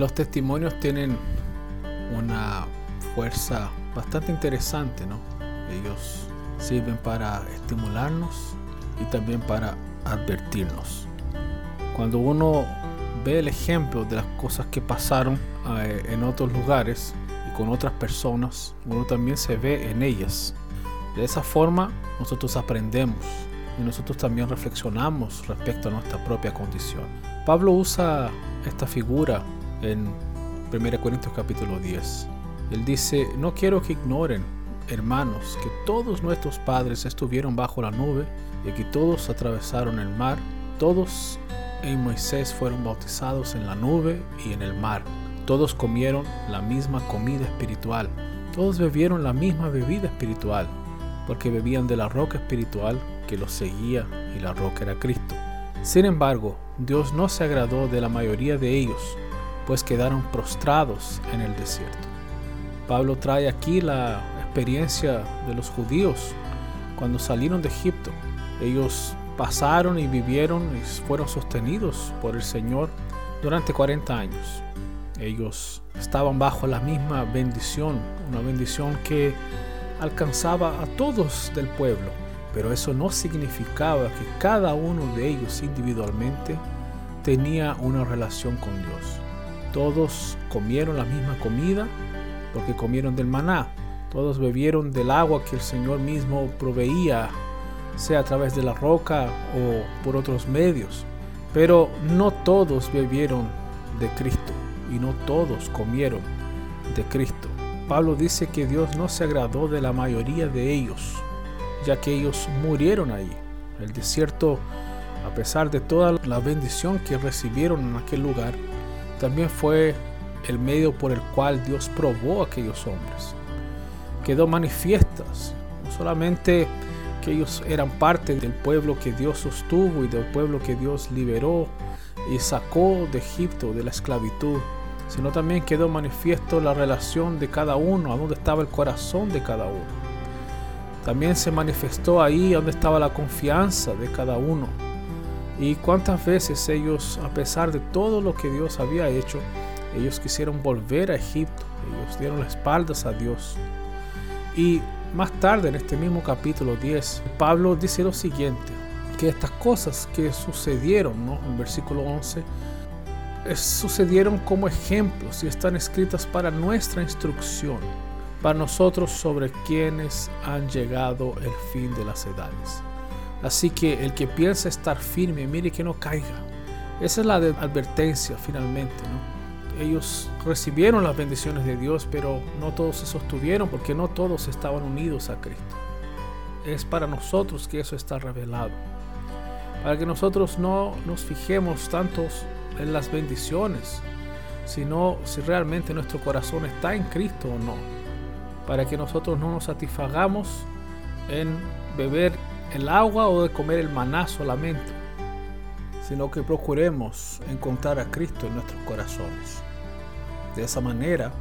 Los testimonios tienen una fuerza bastante interesante, ¿no? Ellos sirven para estimularnos y también para advertirnos. Cuando uno ve el ejemplo de las cosas que pasaron eh, en otros lugares y con otras personas, uno también se ve en ellas. De esa forma nosotros aprendemos y nosotros también reflexionamos respecto a nuestra propia condición. Pablo usa esta figura en 1 Corintios capítulo 10. Él dice, no quiero que ignoren, hermanos, que todos nuestros padres estuvieron bajo la nube y que todos atravesaron el mar, todos en Moisés fueron bautizados en la nube y en el mar. Todos comieron la misma comida espiritual. Todos bebieron la misma bebida espiritual, porque bebían de la roca espiritual que los seguía y la roca era Cristo. Sin embargo, Dios no se agradó de la mayoría de ellos, pues quedaron prostrados en el desierto. Pablo trae aquí la experiencia de los judíos cuando salieron de Egipto. Ellos pasaron y vivieron y fueron sostenidos por el Señor durante 40 años. Ellos estaban bajo la misma bendición, una bendición que alcanzaba a todos del pueblo, pero eso no significaba que cada uno de ellos individualmente tenía una relación con Dios. Todos comieron la misma comida porque comieron del maná. Todos bebieron del agua que el Señor mismo proveía sea a través de la roca o por otros medios. Pero no todos bebieron de Cristo y no todos comieron de Cristo. Pablo dice que Dios no se agradó de la mayoría de ellos, ya que ellos murieron ahí. El desierto, a pesar de toda la bendición que recibieron en aquel lugar, también fue el medio por el cual Dios probó a aquellos hombres. Quedó manifiestas, no solamente que ellos eran parte del pueblo que Dios sostuvo y del pueblo que Dios liberó y sacó de Egipto, de la esclavitud, sino también quedó manifiesto la relación de cada uno, a dónde estaba el corazón de cada uno. También se manifestó ahí donde estaba la confianza de cada uno. Y cuántas veces ellos, a pesar de todo lo que Dios había hecho, ellos quisieron volver a Egipto, ellos dieron las espaldas a Dios. Y más tarde, en este mismo capítulo 10, Pablo dice lo siguiente, que estas cosas que sucedieron, ¿no? en versículo 11, sucedieron como ejemplos y están escritas para nuestra instrucción, para nosotros sobre quienes han llegado el fin de las edades. Así que el que piensa estar firme, mire que no caiga. Esa es la advertencia finalmente, ellos recibieron las bendiciones de Dios, pero no todos se sostuvieron porque no todos estaban unidos a Cristo. Es para nosotros que eso está revelado. Para que nosotros no nos fijemos tantos en las bendiciones, sino si realmente nuestro corazón está en Cristo o no. Para que nosotros no nos satisfagamos en beber el agua o de comer el maná solamente, sino que procuremos encontrar a Cristo en nuestros corazones. De esa manera,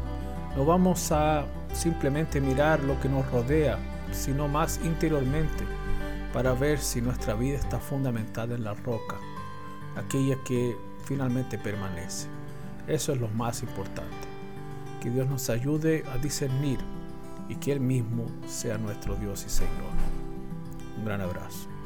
no vamos a simplemente mirar lo que nos rodea, sino más interiormente para ver si nuestra vida está fundamentada en la roca, aquella que finalmente permanece. Eso es lo más importante. Que Dios nos ayude a discernir y que Él mismo sea nuestro Dios y Señor. Un gran abrazo.